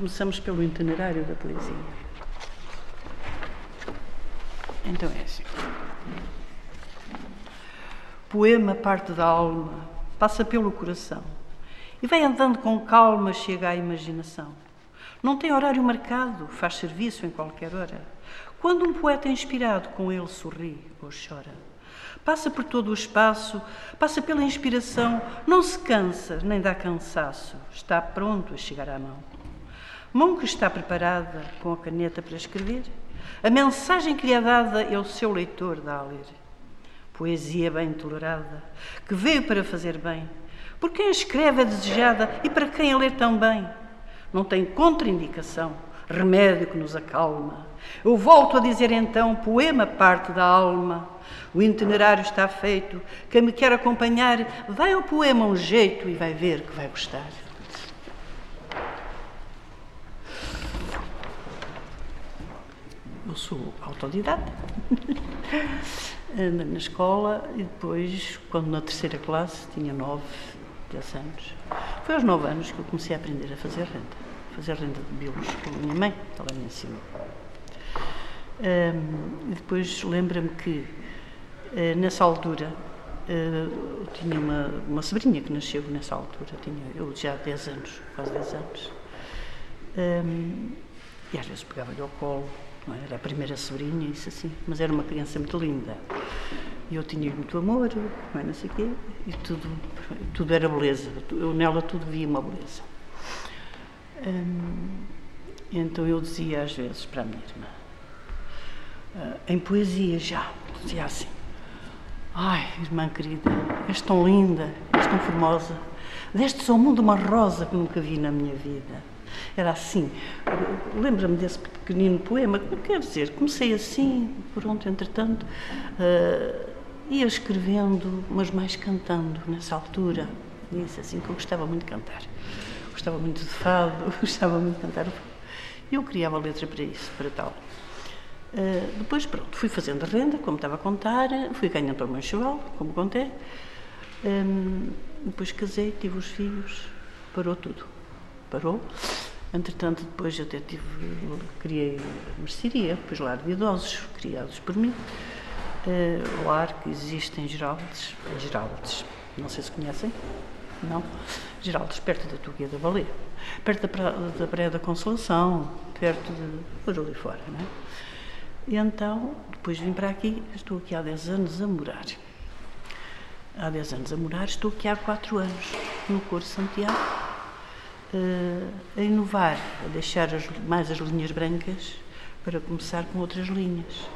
Começamos pelo itinerário da poesia. Então é assim. Poema parte da alma, passa pelo coração e vai andando com calma, chega à imaginação. Não tem horário marcado, faz serviço em qualquer hora. Quando um poeta inspirado com ele sorri ou chora, passa por todo o espaço, passa pela inspiração, não se cansa nem dá cansaço, está pronto a chegar à mão. Mão que está preparada com a caneta para escrever, a mensagem que lhe é dada é o seu leitor dá a ler. Poesia bem tolerada, que veio para fazer bem, por quem escreve é desejada e para quem a lê também não tem contraindicação, remédio que nos acalma. Eu volto a dizer então, poema parte da alma. O itinerário está feito. Quem me quer acompanhar, vai ao poema um jeito e vai ver que vai gostar. Eu sou autodidata. na escola e depois, quando na terceira classe, tinha nove, dez anos, foi aos nove anos que eu comecei a aprender a fazer renda. Fazer renda de bilos com a minha mãe, ela me ensinou. Um, e depois lembra-me que, uh, nessa altura, uh, eu tinha uma, uma sobrinha que nasceu nessa altura, tinha eu já 10 anos, quase 10 anos. Um, e às vezes pegava-lhe ao colo? Era a primeira sobrinha, isso assim, mas era uma criança muito linda. E eu tinha muito amor, não, é, não sei o quê, e tudo, tudo era beleza. Eu nela tudo via uma beleza. Hum, então eu dizia às vezes para a minha irmã, uh, em poesia já, dizia assim, ai, irmã querida, és tão linda, és tão formosa, deste ao mundo uma rosa que nunca vi na minha vida. Era assim, lembra-me desse pequenino poema, quer dizer, comecei assim, pronto, entretanto, uh, ia escrevendo, mas mais cantando nessa altura. Disse assim que eu gostava muito de cantar. Gostava muito de fado, gostava muito de cantar. E eu criava letra para isso, para tal. Uh, depois, pronto, fui fazendo renda, como estava a contar, fui ganhando para o meu enxoval, como contei. Um, depois casei, tive os filhos, parou tudo. Parou. Entretanto, depois eu até tive, criei mercearia, depois lar de idosos, criados por mim uh, lar que existe em Geraldes, Geraldes, não sei se conhecem, não? Geraldes, perto da Tuguia da Baleia, perto da, pra, da Praia da Consolação, perto de. por ali fora, não é? E então, depois vim para aqui, estou aqui há 10 anos a morar. Há 10 anos a morar, estou aqui há 4 anos, no Coro Santiago, a inovar, a deixar as, mais as linhas brancas para começar com outras linhas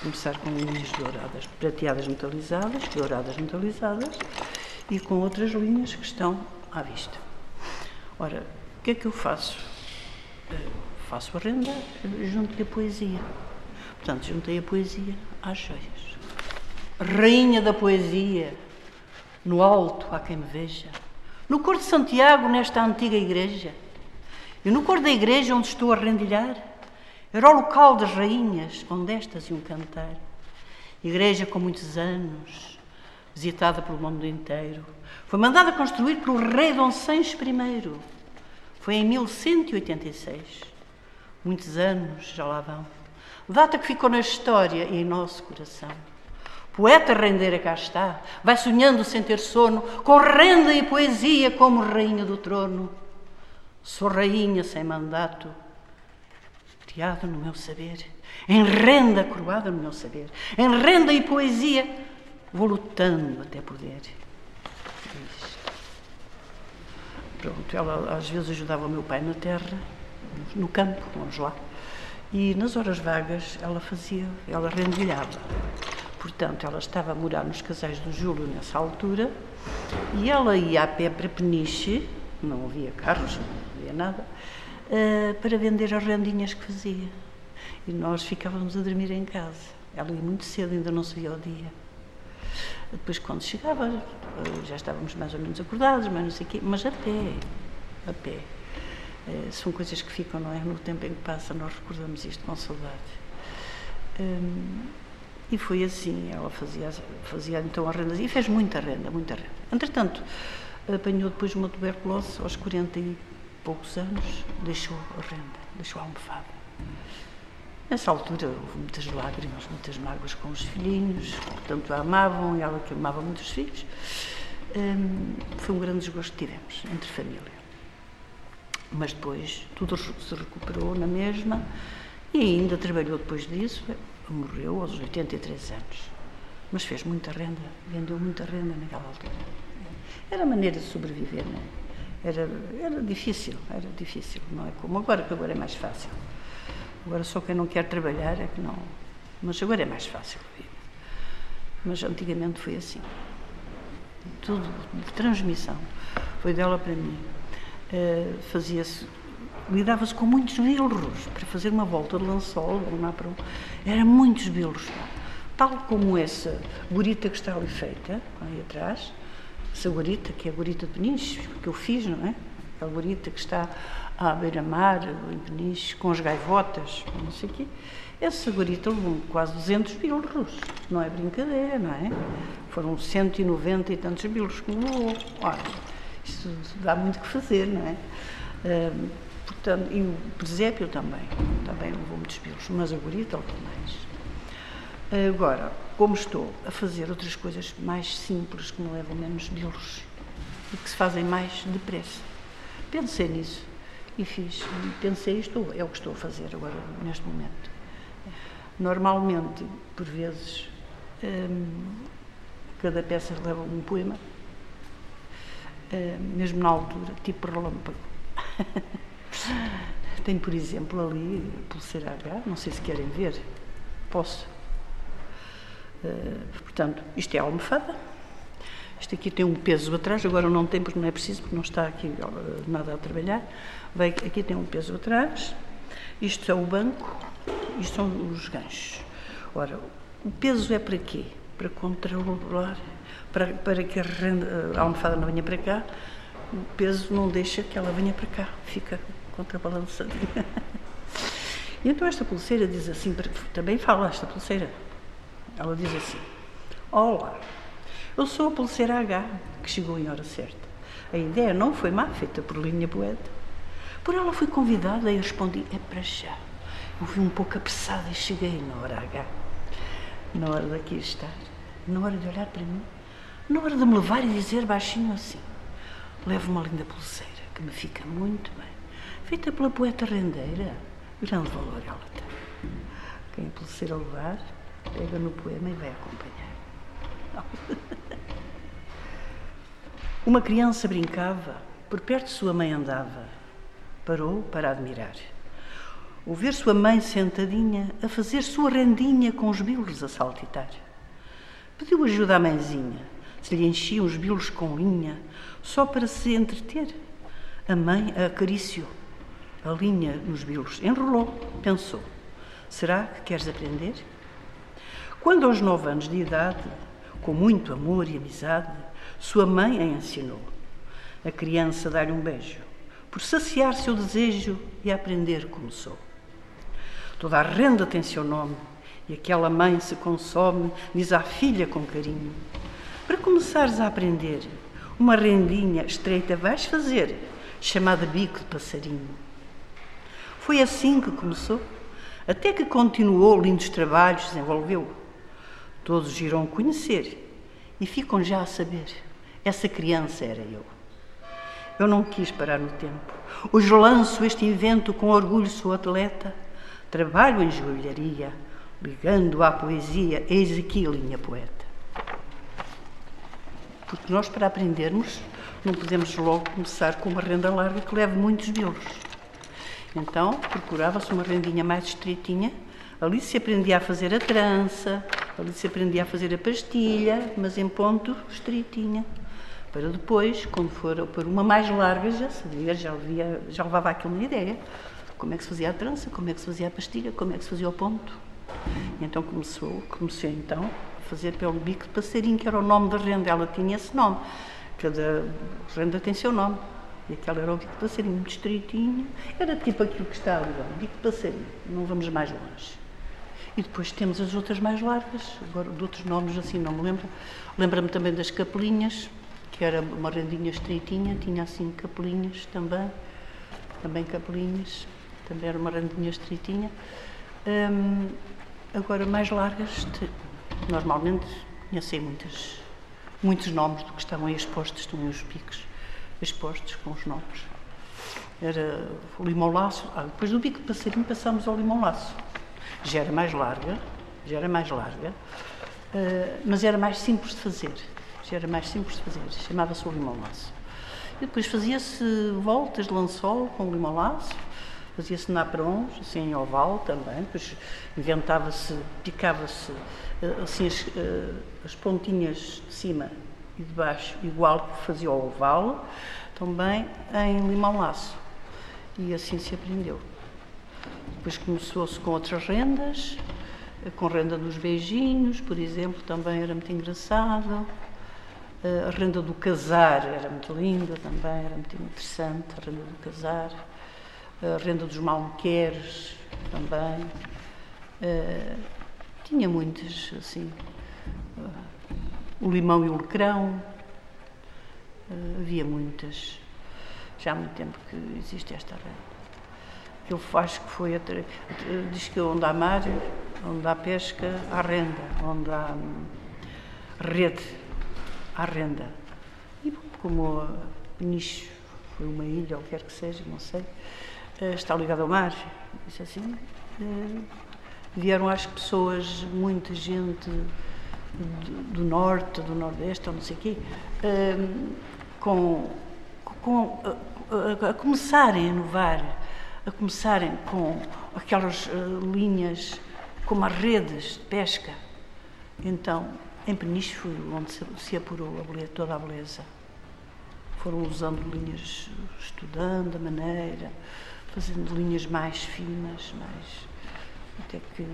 começar com linhas douradas, prateadas metalizadas, douradas metalizadas e com outras linhas que estão à vista. Ora, o que é que eu faço? Uh, faço a renda, junto-lhe a poesia. Portanto, juntei a poesia às joias. Rainha da poesia, no alto há quem me veja, no cor de Santiago, nesta antiga igreja, e no cor da igreja onde estou a rendilhar, era o local das rainhas, onde estas iam cantar. Igreja com muitos anos, visitada pelo mundo inteiro. Foi mandada construir pelo rei Dom Sancho I. Foi em 1186. Muitos anos já lá vão. Data que ficou na história e em nosso coração. Poeta rendeira cá está, vai sonhando sem ter sono, com renda e poesia como rainha do trono. Sou rainha sem mandato, criada no meu saber, em renda coroada no meu saber, em renda e poesia, vou lutando até poder. Pronto, ela às vezes ajudava o meu pai na terra, no campo, vamos lá, e nas horas vagas ela fazia, ela rendilhava. Portanto, ela estava a morar nos casais do Júlio nessa altura e ela ia a pé para Peniche, não havia carros, não havia nada, uh, para vender as rendinhas que fazia. E nós ficávamos a dormir em casa. Ela ia muito cedo, ainda não se via ao dia. Depois, quando chegava, uh, já estávamos mais ou menos acordados, mas não sei o quê, mas a pé, a pé. Uh, são coisas que ficam, não é? No tempo em que passa, nós recordamos isto com saudade. Um, e foi assim, ela fazia, fazia então a renda, e fez muita renda, muita renda. Entretanto, apanhou depois uma tuberculose aos 40 e poucos anos, deixou a renda, deixou a almofada. Nessa altura houve muitas lágrimas, muitas mágoas com os filhinhos, que tanto a amavam e ela que amava muitos filhos. Hum, foi um grande desgosto que tivemos entre família. Mas depois tudo se recuperou na mesma e ainda trabalhou depois disso, morreu aos 83 anos. Mas fez muita renda, vendeu muita renda naquela altura. Era a maneira de sobreviver, não é? Era, era difícil, era difícil, não é como agora, que agora é mais fácil. Agora só quem não quer trabalhar é que não. Mas agora é mais fácil. Mas antigamente foi assim. Tudo de transmissão. Foi dela para mim. Uh, Fazia-se. Lidava-se com muitos bilros para fazer uma volta de lençol, lá para um, Era muitos bilros. Tal como essa gorita que está ali feita, ali atrás, essa gorita, que é a gorita de Peniche, que eu fiz, não é? Aquela gorita que está à beira-mar, em Peniche, com as gaivotas, não sei o quê. Essa gorita levou quase 200 bilros, não é brincadeira, não é? Foram 190 e tantos bilros que levou. Ora, isto dá muito que fazer, não é? Portanto, e o presépio também, também levou muitos bilros, mas a gorita levou mais. Agora, como estou a fazer outras coisas mais simples que me levam menos bilros e que se fazem mais depressa, pensei nisso e fiz. Pensei, isto é o que estou a fazer agora, neste momento. Normalmente, por vezes, hum, cada peça leva um poema, hum, mesmo na altura, tipo relâmpago. Tenho, por exemplo, ali Pulseira H, não sei se querem ver. Posso? Uh, portanto, isto é a almofada. Isto aqui tem um peso atrás, agora não tem porque não é preciso, porque não está aqui nada a trabalhar. Aqui tem um peso atrás, isto é o banco, isto são os ganchos. Ora, o peso é para quê? Para controlar, para, para que a, a almofada não venha para cá, o peso não deixa que ela venha para cá, fica contrabalançando. e então esta pulseira diz assim, também fala esta pulseira, ela diz assim, Olá, eu sou a pulseira H, que chegou em hora certa. A ideia não foi má, feita por linha poeta. Por ela fui convidada e respondi: é para já. Eu fui um pouco apressada e cheguei na hora H. Na hora daqui estar, na hora de olhar para mim, na hora de me levar e dizer baixinho assim: levo uma linda pulseira que me fica muito bem, feita pela poeta rendeira. Grande valor ela tem. Quem a pulseira levar, pega no poema e vai acompanhar. Uma criança brincava, por perto de sua mãe andava Parou para admirar. O ver sua mãe sentadinha a fazer sua rendinha com os bilos a saltitar. Pediu ajuda à mãezinha, se lhe enchiam os bilos com linha, só para se entreter. A mãe a acariciou, a linha nos bilos, enrolou, pensou: será que queres aprender? Quando aos nove anos de idade, com muito amor e amizade, sua mãe a ensinou. A criança dá-lhe um beijo por saciar seu desejo e aprender como sou. Toda a renda tem seu nome e aquela mãe se consome, diz à filha com carinho: Para começares a aprender, uma rendinha estreita vais fazer, chamada bico de passarinho. Foi assim que começou, até que continuou lindos trabalhos, desenvolveu. Todos irão conhecer e ficam já a saber: essa criança era eu. Eu não quis parar no tempo. Hoje lanço este invento com orgulho, sou atleta. Trabalho em joalharia, ligando à poesia, eis aqui a linha poeta. Porque nós, para aprendermos, não podemos logo começar com uma renda larga que leve muitos bilros. Então, procurava-se uma rendinha mais estreitinha. Ali se aprendia a fazer a trança, ali se aprendia a fazer a pastilha, mas em ponto estreitinha para depois, quando for por uma mais larga, já sabia, já, via, já levava aquilo uma ideia. Como é que se fazia a trança, como é que se fazia a pastilha, como é que se fazia o ponto. E então começou, comecei então a fazer pelo bico de passarinho, que era o nome da renda, ela tinha esse nome. Cada renda tem seu nome. E aquela era o bico de passarinho, muito estreitinho. Era tipo aquilo que está ali, o bico de passarinho. Não vamos mais longe. E depois temos as outras mais largas, agora de outros nomes assim não me lembro. Lembra-me também das capelinhas, que era uma rendinha estreitinha, tinha assim capelinhas também. também capelinhas, também era uma rendinha estreitinha. Hum, agora, mais largas, normalmente conheci muitas, muitos nomes do que estavam aí expostos, estão os picos expostos com os nomes. Era o limão laço, ah, depois do bico de passarinho passámos ao limão laço. Já era mais larga, já era mais larga, uh, mas era mais simples de fazer. Já era mais simples de fazer, chamava-se o limão laço. E depois fazia-se voltas de lençol com o limão laço, fazia-se naprons, assim em oval também, depois inventava-se, picava-se eh, assim as, eh, as, pontinhas de cima e de baixo, igual que fazia o oval, também em limão laço. E assim se aprendeu. Depois começou-se com outras rendas, eh, com renda dos beijinhos, por exemplo, também era muito engraçado. A renda do casar era muito linda também, era muito interessante, a renda do casar a renda dos malmequeres também. Uh, tinha muitas, assim, uh, o limão e o lecrão, uh, havia muitas. Já há muito tempo que existe esta renda. Eu acho que foi, diz que onde há mar, onde há pesca, há renda, onde há hum, rede, há renda. E como a Peniche foi uma ilha, ou quer que seja, não sei, eh, está ligado ao mar. Isso assim. Eh, vieram, que, pessoas, muita gente do, norte, do nordeste, ou não sei o quê, eh, com, com, a, a, começarem a inovar, a começarem com aquelas linhas, como as redes de pesca. Então, em Peniche foi onde se, se apurou a toda a beleza. Foram usando linhas, estudando a maneira, fazendo linhas mais finas, mais. até que.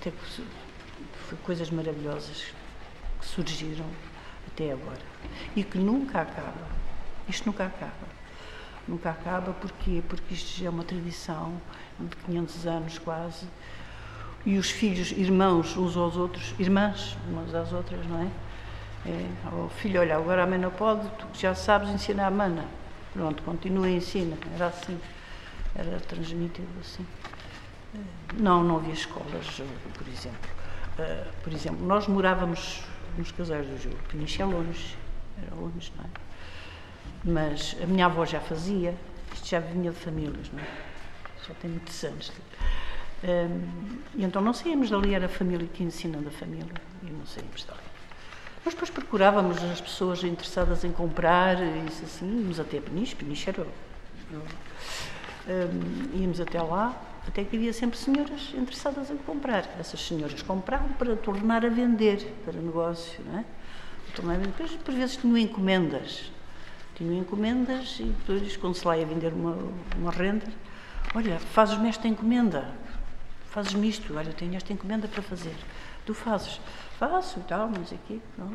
até que coisas maravilhosas que surgiram até agora. E que nunca acaba. Isto nunca acaba. Nunca acaba porque, porque isto é uma tradição de 500 anos quase. E os filhos, irmãos uns aos outros, irmãs umas às outras, não é? é o filho, olha, agora a não pode, tu já sabes ensinar a mana. Pronto, continua e ensina. Era assim. Era transmitido assim. Não, não havia escolas, por exemplo. Eh, por exemplo, nós morávamos nos casais do Júlio. Peniche é longe, era longe, não é? Mas a minha avó já fazia, isto já vinha de famílias, não é? Já tem muitos anos. Um, e então não saímos dali, era a família que ensina da família, e não saímos dali. Nós depois procurávamos as pessoas interessadas em comprar, isso assim, íamos até Peniche, Peniche era. Um, íamos até lá, até que havia sempre senhoras interessadas em comprar. Essas senhoras compravam para tornar a vender, para negócio, não é? Depois, por vezes, tinham encomendas. Tinham encomendas e depois, quando se lá ia vender uma, uma renda, olha, fazes-me esta encomenda, fazes-me isto, olha, tenho esta encomenda para fazer. Tu fazes faço e tal, o quê. Não.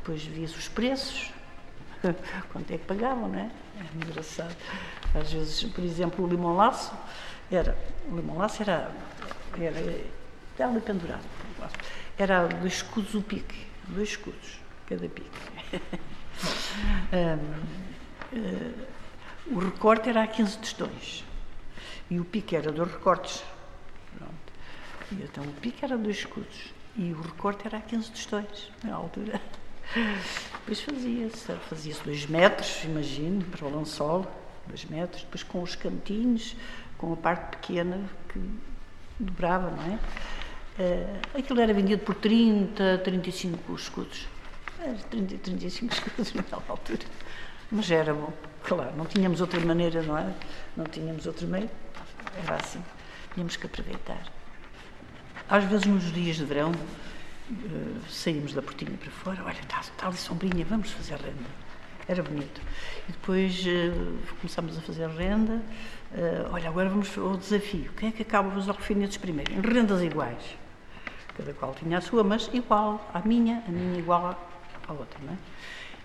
Depois via-se os preços, quanto é que pagavam, não é? É engraçado. Às vezes, por exemplo, o limão laço era, o limão laço era, era, era ali pendurado, era dois escudos o pique, dois escudos, cada pique. um, uh, o recorte era a 15 tostões e o pique era dois recortes. Pronto. E então o pique era dois escudos. E o recorte era a 15 tostões, na altura. Depois fazia-se, fazia-se dois metros, imagino, para o lençol, dois metros, depois com os cantinhos, com a parte pequena que dobrava, não é? Uh, aquilo era vendido por 30, 35 escudos. Era 30, 35 escudos naquela altura. Mas era bom, claro, não tínhamos outra maneira, não é? Não tínhamos outro meio, era assim, tínhamos que aproveitar. Às vezes, nos dias de verão, uh, saímos da portinha para fora, olha, está, está ali sombrinha, vamos fazer renda. Era bonito. E depois uh, começámos a fazer renda. Uh, olha, agora vamos ao desafio. Quem é que acaba os alfinetes primeiro? Em rendas iguais. Cada qual tinha a sua, mas igual à minha, a minha igual à outra, não é?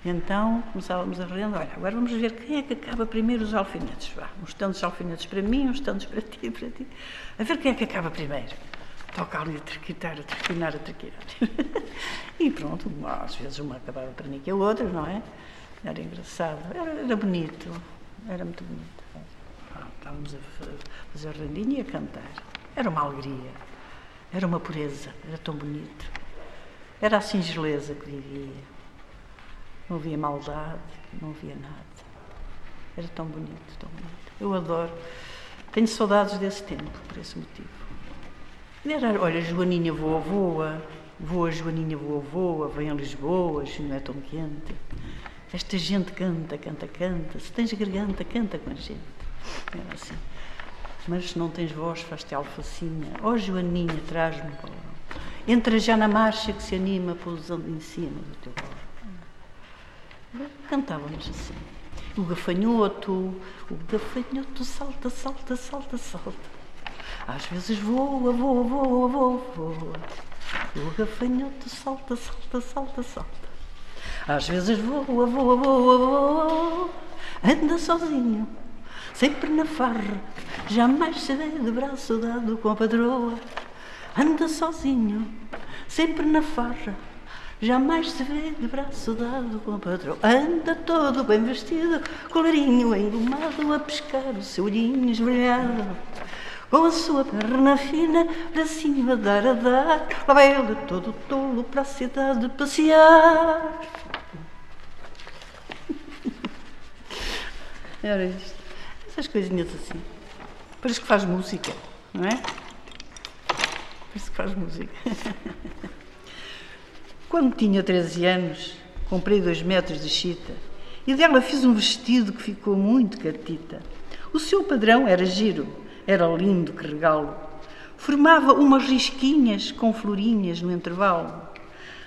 Então começávamos a renda, olha, agora vamos ver quem é que acaba primeiro os alfinetes. Vá, uns tantos alfinetes para mim, uns tantos para ti, para ti. A ver quem é que acaba primeiro toca ali a trequitar, a trequinar, a trequinar. e pronto, às vezes uma acabava para mim que a outra, não é? Era engraçado, era, era bonito, era muito bonito. Estávamos a fazer rendinha e a cantar. Era uma alegria, era uma pureza, era tão bonito. Era a singeleza que vivia. Não havia maldade, não havia nada. Era tão bonito, tão bonito. Eu adoro. Tenho saudades desse tempo, por esse motivo. Era, olha, Joaninha voa, voa, voa, Joaninha voa, voa, vem a Lisboa, não é tão quente. Esta gente canta, canta, canta. Se tens garganta, canta com a gente. Era assim. Mas se não tens voz, faz-te alfacinha. Ó Joaninha, traz-me Entra já na marcha que se anima pousando em cima do teu colo. Cantávamos assim. O gafanhoto, o gafanhoto salta, salta, salta, salta. Às vezes voa, voa, voa, voa, voa. O gafanhoto salta, salta, salta, salta. Às vezes voa, voa, voa, voa. Anda sozinho, sempre na farra. Jamais se vê de braço dado com a padroa. Anda sozinho, sempre na farra. Jamais se vê de braço dado com a patroa. Anda todo bem vestido, colarinho engomado, a pescar o seu olhinho esbrilhado. Com a sua perna fina, para cima dar a dar, lá vai ele todo tolo para a cidade passear. Era isto. Essas coisinhas assim. Parece que faz música, não é? Parece que faz música. Quando tinha 13 anos, comprei dois metros de chita e dela fiz um vestido que ficou muito catita. O seu padrão era giro, era lindo que regalo. Formava umas risquinhas com florinhas no intervalo.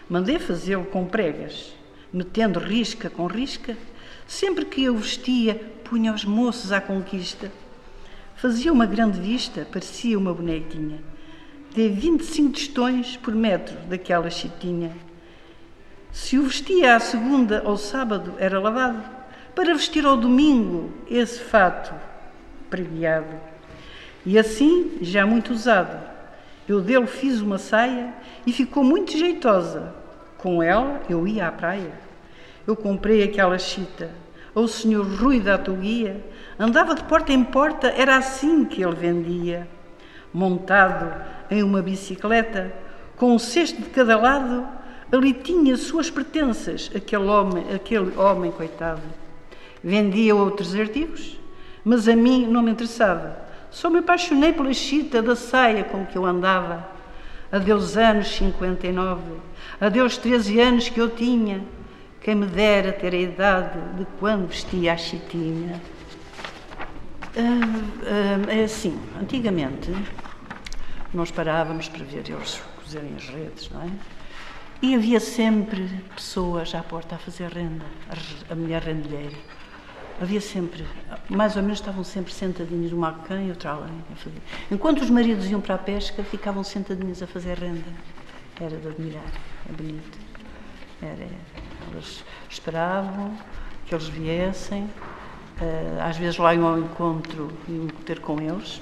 Mandei fazê-lo com pregas, metendo risca com risca. Sempre que eu vestia, punha os moços à conquista. Fazia uma grande vista, parecia uma bonequinha. Dei 25 tostões por metro daquela chitinha. Se o vestia à segunda ou sábado, era lavado. Para vestir ao domingo, esse fato preguiado. E assim, já muito usado, eu dele fiz uma saia e ficou muito jeitosa. Com ela, eu ia à praia. Eu comprei aquela chita. O senhor Rui da Atoguia andava de porta em porta, era assim que ele vendia. Montado em uma bicicleta, com um cesto de cada lado, Ali tinha suas pertenças, aquele homem, aquele homem coitado. Vendia outros artigos, mas a mim não me interessava. Só me apaixonei pela chita da saia com que eu andava. Adeus anos 59, adeus 13 anos que eu tinha. Quem me dera ter a idade de quando vestia a chitinha. Ah, ah, é assim, antigamente nós parávamos para ver eles cozerem as redes, não é? E havia sempre pessoas à porta a fazer renda, a mulher rendilheira. Havia sempre, mais ou menos estavam sempre sentadinhos, uma aquém e outra além. A fazer. Enquanto os maridos iam para a pesca, ficavam sentadinhos a fazer renda. Era de admirar, é bonito. Era, era. Elas esperavam que eles viessem, eh, às vezes lá iam ao encontro, iam ter com eles,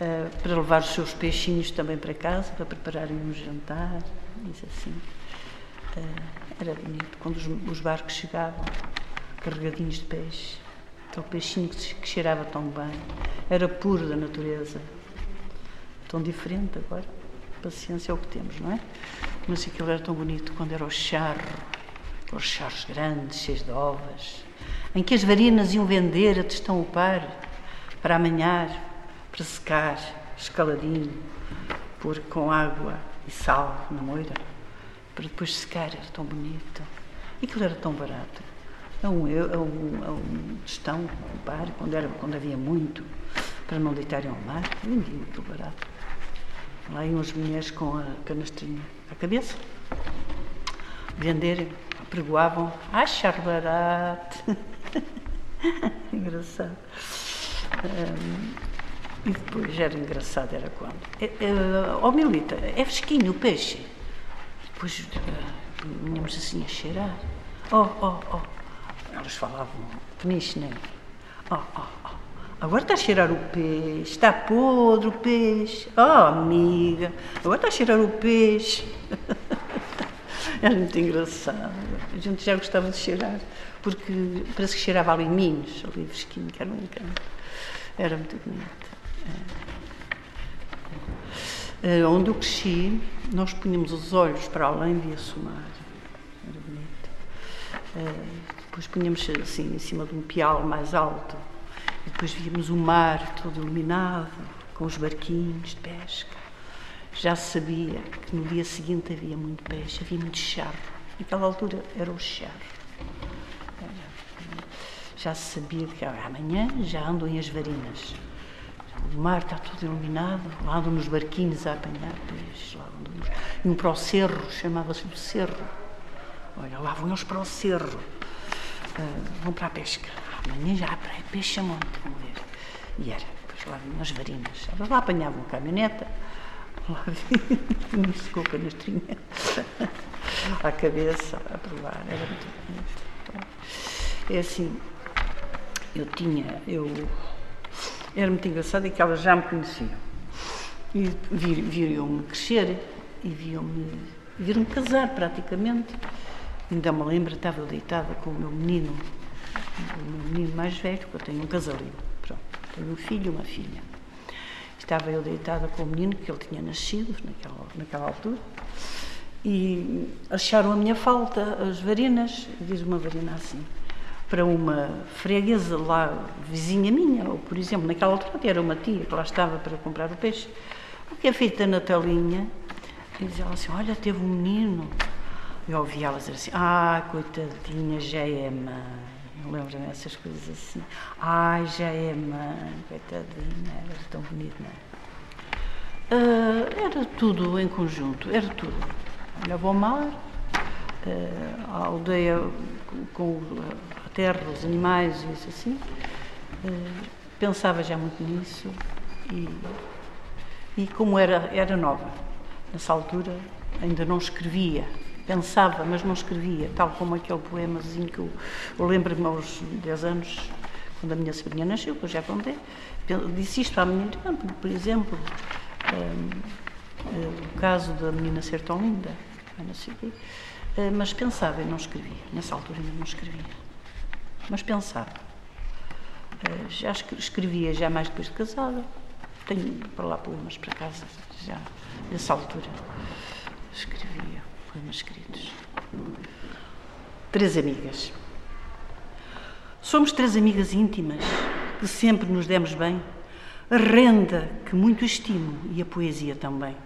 eh, para levar os seus peixinhos também para casa, para prepararem um jantar diz assim. Uh, era bonito quando os, os, barcos chegavam, carregadinhos de peixe, aquele peixinho que, que cheirava tão bem, era puro da natureza, tão diferente agora. Paciência é o que temos, não é? Mas aquilo era tão bonito quando era o charro, aqueles charros grandes, cheios de ovas, em que as varinas iam vender a testão o par, para amanhar, para secar, escaladinho, pôr com água e sal na moira, para depois secar, era tão bonito. E aquilo era tão barato. A um, a um, a um tostão, um par, quando, era, quando havia muito, para não deitarem ao mar, vendiam aquilo barato. Lá iam as mulheres com a canastrinha à cabeça, venderem, pregoavam, achar barato. Engraçado. Um, e depois era engraçado, era quando. É, é, oh Milita, é fresquinho o peixe. Depois uh, assim a cheirar. Oh, oh, oh. Elas falavam peniche, né? Oh, oh, oh. Agora está a cheirar o peixe, está podre o peixe. Oh, amiga, agora está a cheirar o peixe. Era muito engraçado. A gente já gostava de cheirar, porque parece que cheirava ali minhos, ali fresquinho, que era um encanto. Era muito bonito. É. É, onde eu cresci, nós punhamos os olhos para além via-se o mar. Era bonito. É, depois punhamos assim em cima de um pial mais alto. E depois víamos o mar todo iluminado, com os barquinhos de pesca. Já sabia que no dia seguinte havia muito peixe, havia muito charro. Naquela altura era o charro. Já se sabia que amanhã já andam em as varinas. O mar está todo iluminado, lá andam nos barquinhos a apanhar peixes. Lá andam nos... Iam para o cerro, chamava-se o cerro. Olha, lá vão eles para o cerro. Uh, vão para a pesca. Amanhã já há peixe a monte, vão ver. E era, lá nas varinas. Elas lá apanhavam caminhoneta, lá vinham-se com a canastrinha à cabeça a provar. Era muito bonito. É assim, eu tinha, eu era muito engraçado é que elas já me conheciam. E viram-me crescer e viram-me casar praticamente. Ainda me lembro, estava deitada com o meu menino, o meu menino mais velho, porque eu tenho um casalinho. Pronto, tenho um filho e uma filha. Estava eu deitada com o menino, que ele tinha nascido naquela, naquela altura, e acharam a minha falta, as varinas, diz uma varina assim para uma freguesa lá, vizinha minha, ou por exemplo, naquela altura era uma tia que lá estava para comprar o peixe, o que é feito da Natalinha, e dizia ela assim, olha, teve um menino. Eu ouvia ela dizer assim, ah, coitadinha, já é mãe. Lembro-me dessas coisas assim. Ai, já é mãe, coitadinha, era tão bonito, não é? Uh, era tudo em conjunto, era tudo. Olhava ao mar, uh, a aldeia com a terra, os animais e isso assim. Uh, pensava já muito nisso e, e como era, era nova, nessa altura ainda não escrevia, pensava, mas não escrevia, tal como aquele poemazinho que eu, eu lembro-me aos 10 anos, quando a minha sobrinha nasceu, que eu já contei, disse isto à minha irmã, por exemplo, um, um, o caso da menina ser tão linda. Eh, mas pensava e não escrevia. Nessa altura ainda não escrevia. Mas pensava. Já escrevia já mais depois de casada. Tenho para lá poemas para casa, já nessa altura. Escrevia poemas escritos. Três amigas. Somos três amigas íntimas que sempre nos demos bem. A renda que muito estimo e a poesia também.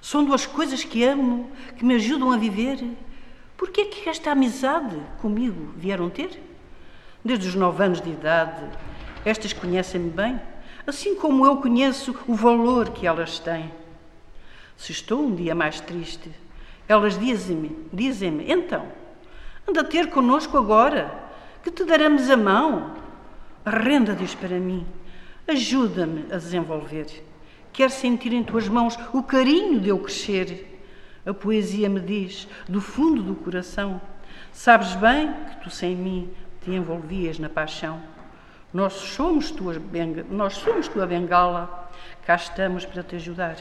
São duas coisas que amo, que me ajudam a viver por que é que esta amizade comigo vieram ter? Desde os nove anos de idade, estas conhecem-me bem, assim como eu conheço o valor que elas têm. Se estou um dia mais triste, elas dizem-me, dizem-me, então, anda ter conosco agora, que te daremos a mão. Renda diz para mim, ajuda-me a desenvolver. Quero sentir em tuas mãos o carinho de eu crescer a poesia me diz, do fundo do coração: Sabes bem que tu sem mim te envolvias na paixão. Nós somos, tua benga, nós somos tua bengala, cá estamos para te ajudar.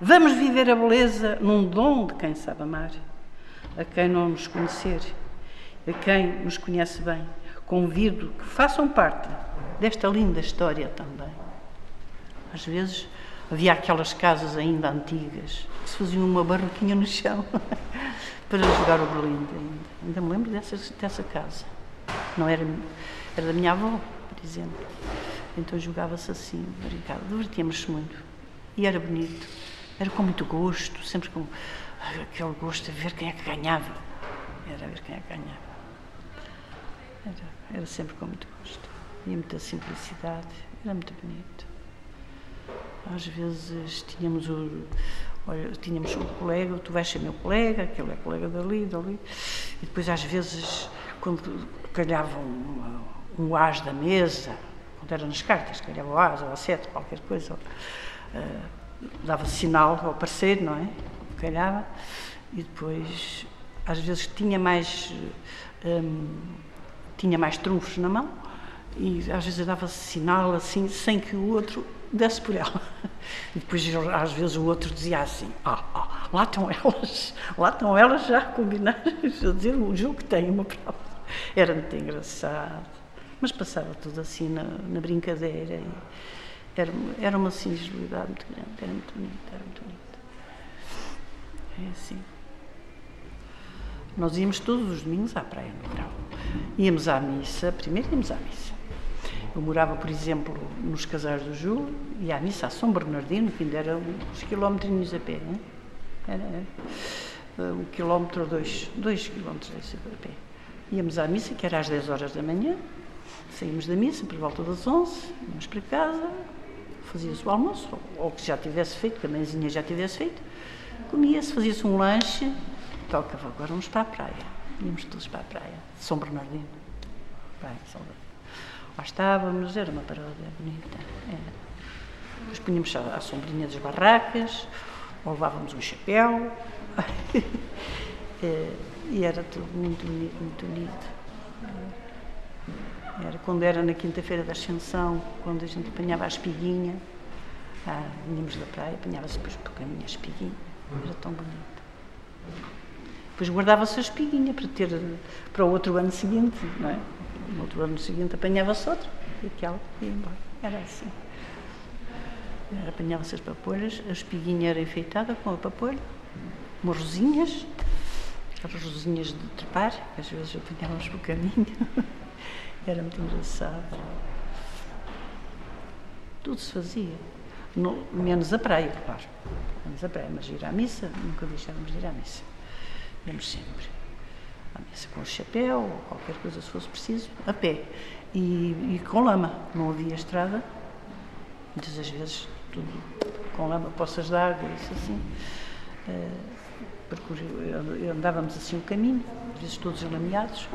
Vamos viver a beleza num dom de quem sabe amar, a quem não nos conhecer, a quem nos conhece bem. Convido que façam parte desta linda história também. Às vezes havia aquelas casas ainda antigas que se faziam uma barraquinha no chão para jogar o berlinde ainda. Ainda me lembro dessa, dessa casa. Não era, era da minha avó, por exemplo. Então jogava-se assim, brincava. Divertíamos-se muito. E era bonito. Era com muito gosto, sempre com aquele gosto de ver quem é que ganhava. Era ver quem é que ganhava. Era, era sempre com muito gosto. E muita simplicidade. Era muito bonito. Às vezes tínhamos o, olha, tínhamos um colega, tu vais ser meu colega, aquele é colega dali, dali, e depois às vezes, quando calhava um, um as da mesa, quando era nas cartas, calhava o as ou a sete, qualquer coisa, uh, dava sinal ao parceiro, não é? Calhava, e depois, às vezes, tinha mais, um, tinha mais trunfos na mão, e às vezes dava sinal assim, sem que o outro desse por ela. E depois, às vezes, o outro dizia assim: ah, ah lá estão elas, lá estão elas já combinadas a dizer o jogo que tem uma prova. Era muito engraçado, Mas passava tudo assim na, na brincadeira e era, era uma singelidade muito grande, era muito bonito, era muito bonito. É assim. Nós íamos todos os domingos à praia no verão. Íamos à missa, primeiro íamos à missa. Eu morava, por exemplo, nos Casais do Ju, e à missa a São Bernardino, que ainda era uns quilómetros a pé, né? era, era um quilómetro ou dois, dois quilómetros a pé. Íamos à missa, que era às 10 horas da manhã, saímos da missa por volta das 11, íamos para casa, fazia-se o almoço, ou que já tivesse feito, que a mãezinha já tivesse feito, comia-se, fazia-se um lanche, tocava, agora vamos para a praia. Íamos todos para a praia, São Bernardino. Praia, São Bernardino. Lá estávamos, era uma paródia bonita. Era. Depois punhamos à sombrinha das barracas, ou levávamos um chapéu. É, e era tudo muito bonito, muito bonito. Era quando era na quinta-feira da Ascensão, quando a gente apanhava a espiguinha. Ah, vinhamos da praia, apanhava-se depois por caminho a espiguinha. Era tão bonito. Depois guardava-se a espiguinha para ter para o outro ano seguinte, não é? No outro ano seguinte apanhava-se outra e aquela ia embora. Era assim. Apanhava-se as papoulhas, a espiguinha era enfeitada com a papoulha, umas rosinhas, as rosinhas de trepar, que às vezes apanhávamos pelo caminho. era muito engraçado. Tudo se fazia. No, menos a praia, claro. Menos a praia, mas ir à missa, nunca deixávamos de ir à missa. Íamos sempre. À missa com o chapéu, ou qualquer coisa se fosse preciso, a pé. E, e com lama. Não havia estrada. Muitas das vezes, tudo com lama, poças de água, isso assim. Uh, andávamos assim o caminho, às vezes todos lameados,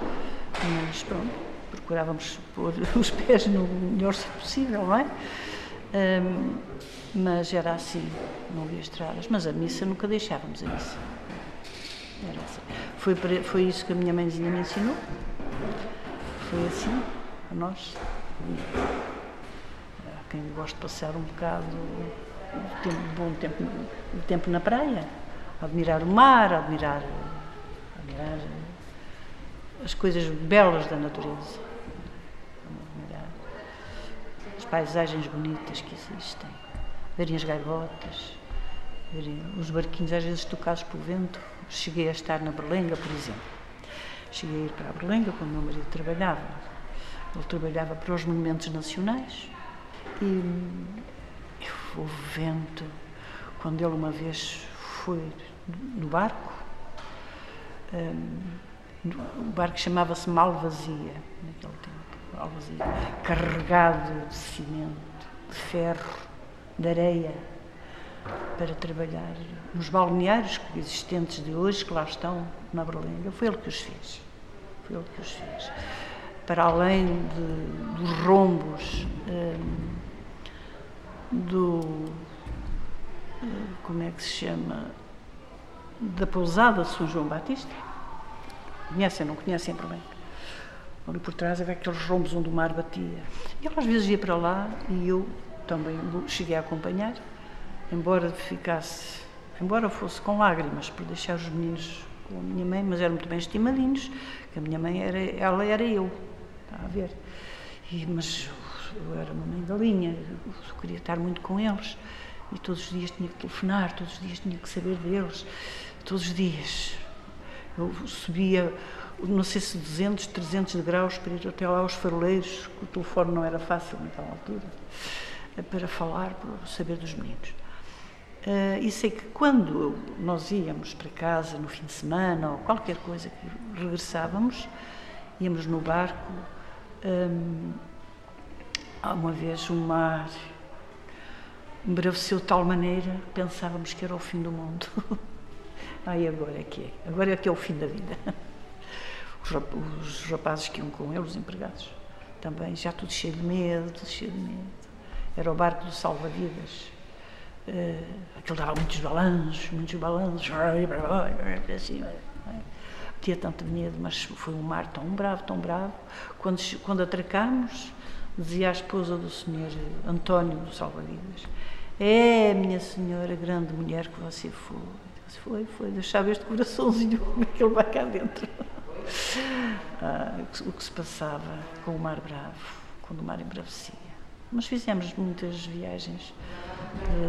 mas pronto, procurávamos pôr os pés no melhor possível, não é? Um, mas era assim, não havia estradas. Mas a missa nunca deixávamos a missa. Era assim. Foi, foi isso que a minha mãezinha me ensinou. Foi assim, a nós. Há quem gosta de passar um bocado de tempo, bom tempo, tempo na praia, admirar o mar, admirar, admirar as coisas belas da natureza paisagens bonitas que existem, verem as gaivotas, verem os barquinhos às vezes tocados pelo vento. Cheguei a estar na Berlenga, por exemplo. Cheguei a ir para a Berlenga quando meu marido trabalhava. Ele trabalhava para os monumentos nacionais e, e o vento, quando ele uma vez foi no barco, um, o barco chamava-se Malvazia, naquele tempo carregado de cimento, de ferro, de areia, para trabalhar nos balneários existentes de hoje, que lá estão na Berlenga. Foi ele que os fez. Foi ele que os fez. Para além de, dos rombos, um, do. Como é que se chama? Da pousada de São João Batista. Conhecem, não conhecem bem? Ali por trás havia aqueles rombos onde o mar batia. E ela às vezes ia para lá e eu também cheguei a acompanhar, embora ficasse, embora fosse com lágrimas, por deixar os meninos com a minha mãe, mas eram muito bem estimadinhos, que a minha mãe era, ela era eu, está a ver. E, mas eu era uma mãe da linha, eu queria estar muito com eles. E todos os dias tinha que telefonar, todos os dias tinha que saber deles, todos os dias. Eu subia não sei se 200, 300 graus para ir até lá aos faroleiros, o telefone não era fácil naquela altura, eh, para falar, para saber dos meninos. Uh, e sei que quando nós íamos para casa no fim de semana ou qualquer coisa que regressávamos, íamos no barco, um, há uma vez o mar embraveceu de tal maneira pensávamos que era o fim do mundo. Aí agora é que é, agora é que é o fim da vida os rapazes que iam com ele, os empregados, também já tudo cheio de medo, tudo cheio de medo. Era o barco do salva-vidas. Uh, aquilo dava muitos balanços, muitos balanços, para cima. Tinha tanto medo, mas foi um mar tão bravo, tão bravo. Quando, quando atracámos, dizia a esposa do senhor António do Salva-Vidas: É, minha senhora, grande mulher que você foi. Foi, foi, deixava este coraçãozinho como é que ele vai cá dentro. Ah, o que se passava com o Mar Bravo, quando o mar embravecia. Mas fizemos muitas viagens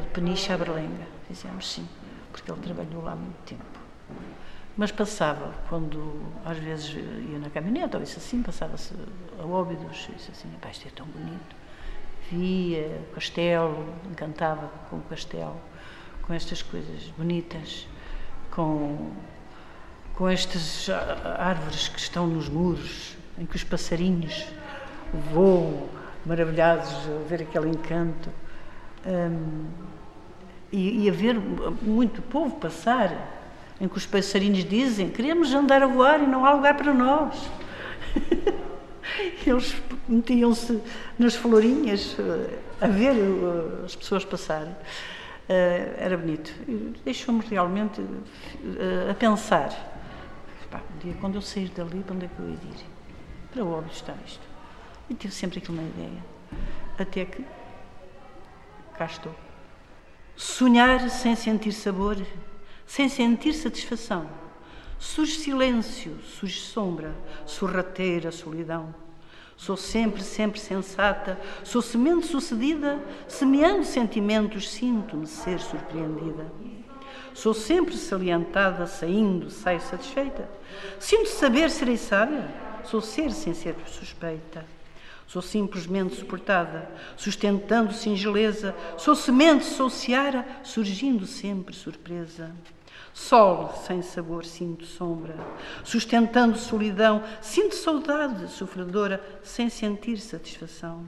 de Peniche a Berlenga, fizemos sim, porque ele trabalhou lá muito tempo. Mas passava, quando às vezes ia na caminhonete ou isso assim, passava-se a Óbidos, isso assim, isto é tão bonito. Via o castelo, encantava com o castelo, com estas coisas bonitas, com, com estas árvores que estão nos muros, em que os passarinhos voam maravilhados a ver aquele encanto. Um, e, e a ver muito povo passar em que os passarinhos dizem: queremos andar a voar e não há lugar para nós. Eles metiam-se nas florinhas eh, a ver eh, as pessoas passarem. Eh, era bonito. Deixou-me realmente a pensar. Um dia, quando eu sair dali, para onde é que eu ia ir? Para onde está isto? E tive sempre aquilo na ideia. Até que cá estou. Sonhar sem sentir sabor sem sentir satisfação. Surge silêncio, surge sombra, sorrateira solidão. Sou sempre, sempre sensata, sou semente sucedida, semeando sentimentos, sinto-me ser surpreendida. Sou sempre salientada, saindo, saio satisfeita. Sinto saber, serei sábia, sou ser sem ser suspeita. Sou simplesmente suportada, sustentando singeleza, sou semente, sou seara, surgindo sempre surpresa. Sol sem sabor, sinto sombra, sustentando solidão, sinto saudade sofredora, sem sentir satisfação.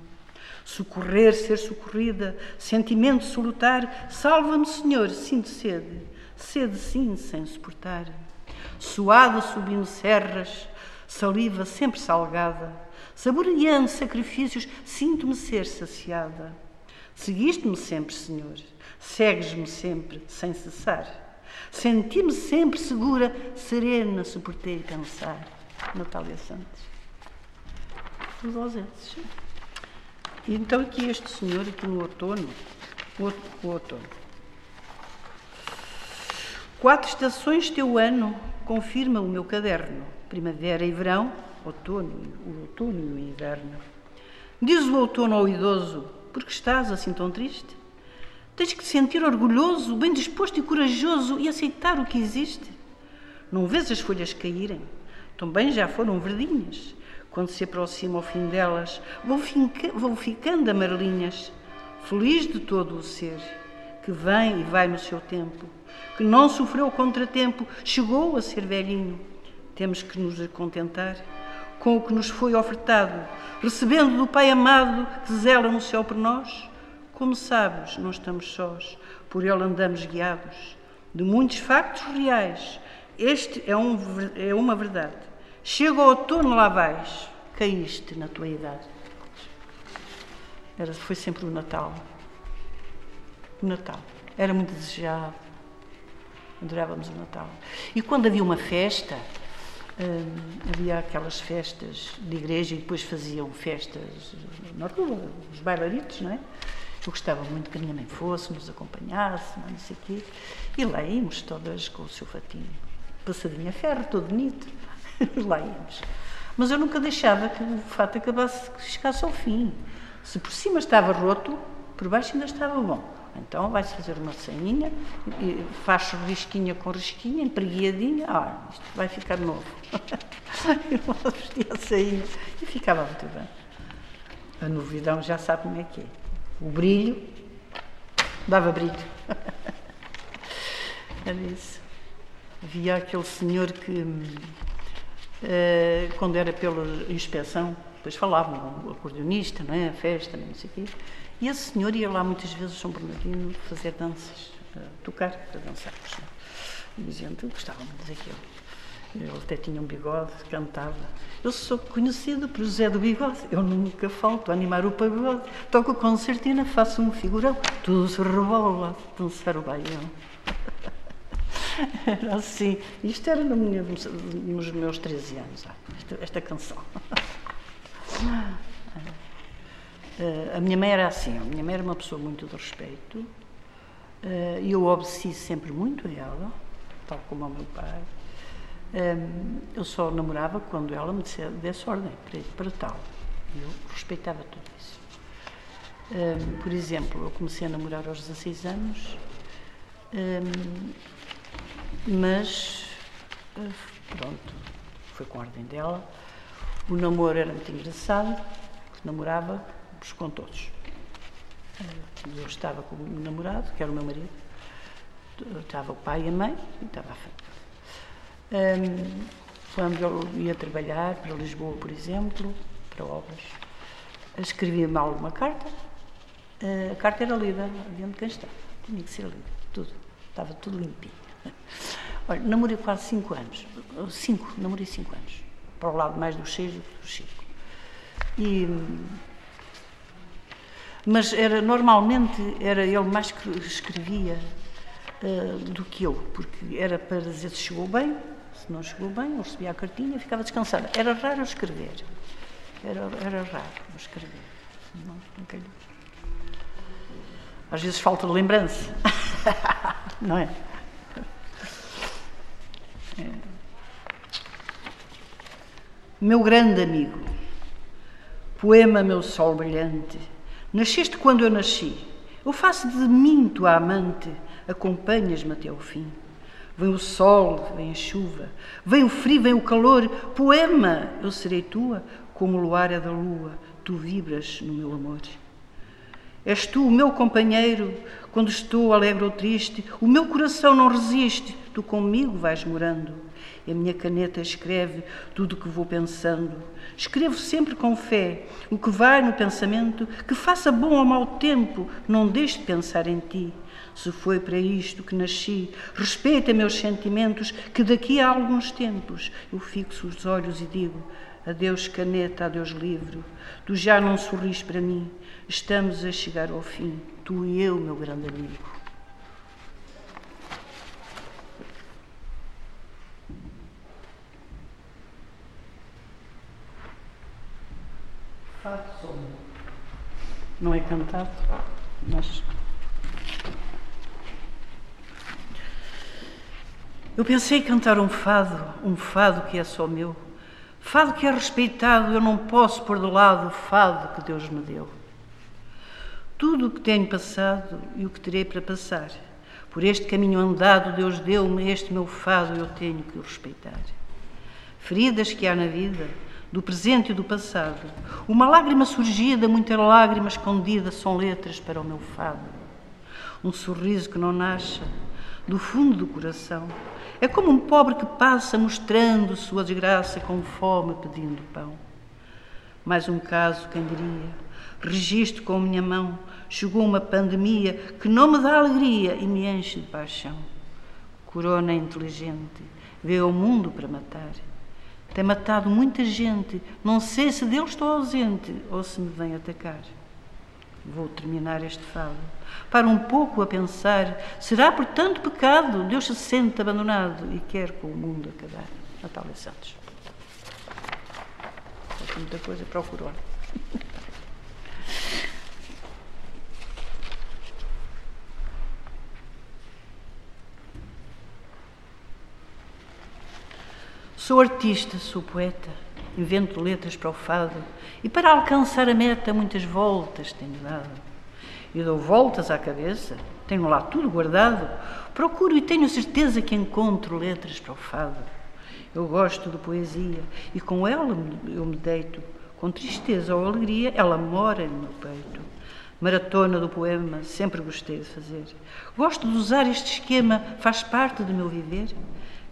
Socorrer, ser socorrida, sentimento solutar, salva-me, Senhor, sinto sede, sede sim, sem suportar. Suada subindo serras, saliva sempre salgada, saboreando sacrifícios, sinto-me ser saciada. Seguiste-me sempre, Senhor, segues-me sempre, sem cessar. Senti-me sempre segura, serena, suportei pensar. Natália Santos. Os ausentes. E então aqui este senhor, aqui no outono, o, o outono. Quatro estações teu ano, confirma o meu caderno. Primavera e verão, outono, o outono e o inverno. Diz o outono ao idoso, porque estás assim tão triste? Tens que te sentir orgulhoso, bem disposto e corajoso e aceitar o que existe. Não vês as folhas caírem? Também já foram verdinhas. Quando se aproxima o fim delas, vão, finca, vão ficando amarelinhas. Feliz de todo o ser, que vem e vai no seu tempo, que não sofreu contratempo, chegou a ser velhinho. Temos que nos contentar com o que nos foi ofertado, recebendo do Pai amado que zela no céu por nós como sabes, não estamos sós, por ele andamos guiados. De muitos factos reais, este é, um, é uma verdade. Chega o outono lá vais, caíste na tua idade. Era, foi sempre o Natal. O Natal. Era muito desejado. Adorávamos o Natal. E quando havia uma festa, hum, havia aquelas festas de igreja e depois faziam festas na rua, os bailaritos, não é? Eu gostava muito que a minha mãe fosse, nos acompanhasse, não sei o quê. E lá íamos todas com o seu fatinho, passadinha a ferro, todo bonito. lá íamos. Mas eu nunca deixava que o fato acabasse, que chegasse ao fim. Se por cima estava roto, por baixo ainda estava bom. Então vai-se fazer uma sainha, faz risquinha com risquinha, empreguiadinha, ah, isto vai ficar novo. eu vestia a sainha e ficava muito bem. A novidão já sabe como é que é o brilho, dava brilho. Era isso. Havia aquele senhor que, uh, quando era pela inspeção, depois falavam, o acordeonista, não é? a festa, não sei o quê, e esse senhor ia lá muitas vezes a São Bernardino fazer danças, uh, tocar para dançarmos. E diziam, eu gostava muito daquilo. Ele até tinha um bigode, cantava. Eu sou conhecido por José do Bigode. Eu nunca falto a animar o pagode. Toco concertina, faço um figurão. Tudo se rebola, dançar o baião. Era assim. Isto era no minha, nos meus 13 anos, esta, esta canção. Eh, a minha mãe era assim. A minha mãe era uma pessoa muito de respeito. Eh, e eu obedeci sempre muito a ela, tal como ao meu pai. Um, eu só namorava quando ela me desse ordem para, tal. Eu respeitava tudo isso. Por exemplo, eu comecei a namorar aos 16 anos, mas pronto, foi com a ordem dela. O namoro era muito engraçado, namorava com todos. Eu estava com o namorado, que era o meu marido, estava o pai e a mãe, e estava a. Um, quando eu ia trabalhar para Lisboa, por exemplo, para obras, escrevia mal uma carta, a carta era lida diante de quem estava, tinha que ser lida, tudo, estava tudo limpinho. Olha, namorei quase cinco anos, cinco, namorei cinco anos, para o lado mais do que dos cinco. E mas era normalmente era ele mais que escrevia uh, do que eu, porque era para dizer se chegou bem, se não chegou bem, eu recebia a cartinha, ficava descansada. Era raro escrever, era, era raro escrever. Não. Às vezes falta lembrança, não é? é? Meu grande amigo, poema Meu Sol Brilhante Nasceste quando eu nasci. Eu faço de mim tua amante, acompanhas-me até ao fim. Vem o sol, vem a chuva, vem o frio, vem o calor. Poema, eu serei tua, como o luar é da lua, tu vibras no meu amor. És tu o meu companheiro, quando estou alegre ou triste, o meu coração não resiste, tu comigo vais morando. A minha caneta escreve tudo o que vou pensando. Escrevo sempre com fé o que vai no pensamento, que faça bom ou mau tempo, não deixe de pensar em ti. Se foi para isto que nasci, respeita meus sentimentos, que daqui a alguns tempos eu fixo os olhos e digo: Adeus, caneta, adeus, livro. Tu já não sorris para mim. Estamos a chegar ao fim, tu e eu, meu grande amigo. Não é cantado, mas. Eu pensei cantar um fado, um fado que é só meu. Fado que é respeitado, eu não posso pôr de lado o fado que Deus me deu. Tudo o que tenho passado e o que terei para passar, por este caminho andado, Deus deu-me este meu fado, eu tenho que o respeitar. Feridas que há na vida, do presente e do passado. Uma lágrima surgida, muitas lágrimas escondidas, são letras para o meu fado. Um sorriso que não nasce do fundo do coração. É como um pobre que passa mostrando sua desgraça com fome pedindo pão. Mais um caso, quem diria? Registro com minha mão, chegou uma pandemia que não me dá alegria e me enche de paixão. Corona inteligente, veio ao mundo para matar tem matado muita gente. Não sei se Deus estou ausente ou se me vem atacar. Vou terminar este fado. Para um pouco a pensar, será por tanto pecado Deus se sente abandonado e quer com o mundo acabar? Natália Santos. Muita coisa, procurou. Sou artista, sou poeta, invento letras para o fado e para alcançar a meta muitas voltas tenho dado. E dou voltas à cabeça, tenho lá tudo guardado, procuro e tenho certeza que encontro letras para o fado. Eu gosto de poesia e com ela eu me deito, com tristeza ou alegria, ela mora no meu peito. Maratona do poema, sempre gostei de fazer. Gosto de usar este esquema, faz parte do meu viver.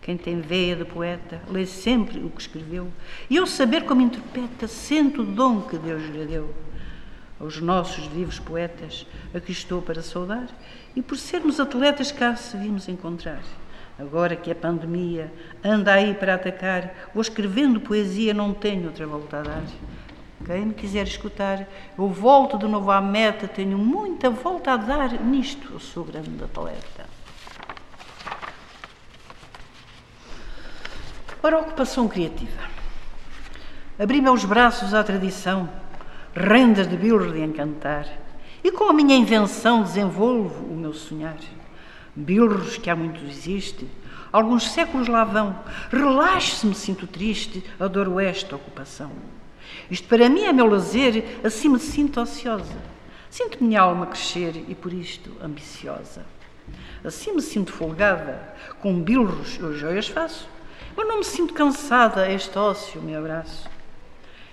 Quem tem veia de poeta lê sempre o que escreveu e ao saber como interpreta sente o dom que Deus lhe deu. Aos nossos vivos poetas aqui estou para saudar e por sermos atletas cá se vimos encontrar. Agora que a pandemia anda aí para atacar, vou escrevendo poesia, não tenho outra volta a dar. Quem me quiser escutar, eu volto de novo à meta, tenho muita volta a dar nisto, eu sou grande atleta. Para ocupação criativa. Abri meus braços à tradição, rendas de bilro de encantar, e com a minha invenção desenvolvo o meu sonhar. Bilros que há muito existe, Alguns séculos lá vão. Relaxe-se, me sinto triste, adoro esta ocupação. Isto para mim é meu lazer, assim me sinto ociosa. Sinto minha alma crescer e por isto ambiciosa. Assim me sinto folgada, com bilros eu joias faço, mas não me sinto cansada, este ócio me abraço.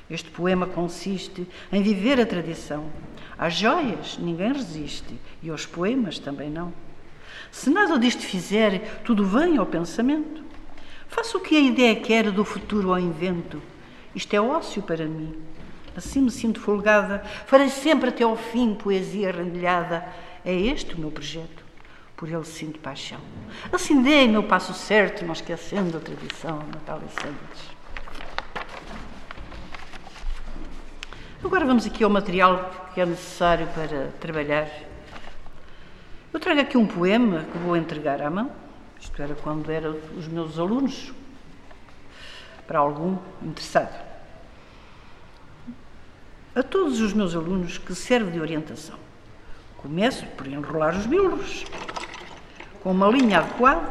Este poema consiste em viver a tradição. Às joias ninguém resiste e aos poemas também não. Se nada disto fizer, tudo vem ao pensamento. Faço o que a ideia quer do futuro ao invento. Isto é ócio para mim. Assim me sinto folgada. Farei sempre até ao fim poesia rendilhada. É este o meu projeto. Por ele sinto paixão. Assim dei meu passo certo, não esquecendo a tradição. Natália Santos. Agora vamos aqui ao material que é necessário para trabalhar eu trago aqui um poema que vou entregar à mão, isto era quando eram os meus alunos, para algum interessado. A todos os meus alunos que serve de orientação. Começo por enrolar os bilros, com uma linha adequada.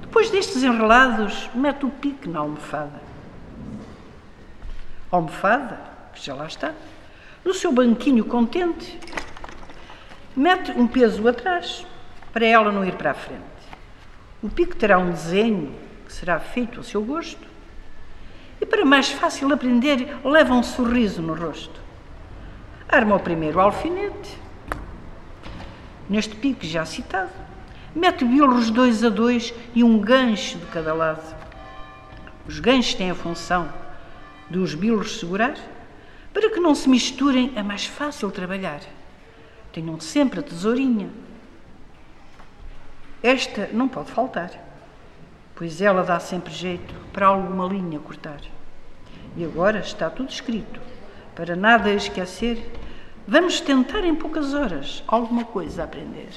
Depois destes enrolados, meto o pique na almofada. A almofada, que já lá está, no seu banquinho contente, mete um peso atrás para ela não ir para a frente. O pico terá um desenho que será feito ao seu gosto e, para mais fácil aprender, leva um sorriso no rosto. Arma o primeiro alfinete, neste pico já citado, mete bilros dois a dois e um gancho de cada lado. Os ganchos têm a função de os bilros segurar para que não se misturem, é mais fácil trabalhar. Tenham sempre a tesourinha. Esta não pode faltar, pois ela dá sempre jeito para alguma linha cortar. E agora está tudo escrito. Para nada esquecer, vamos tentar em poucas horas alguma coisa aprender.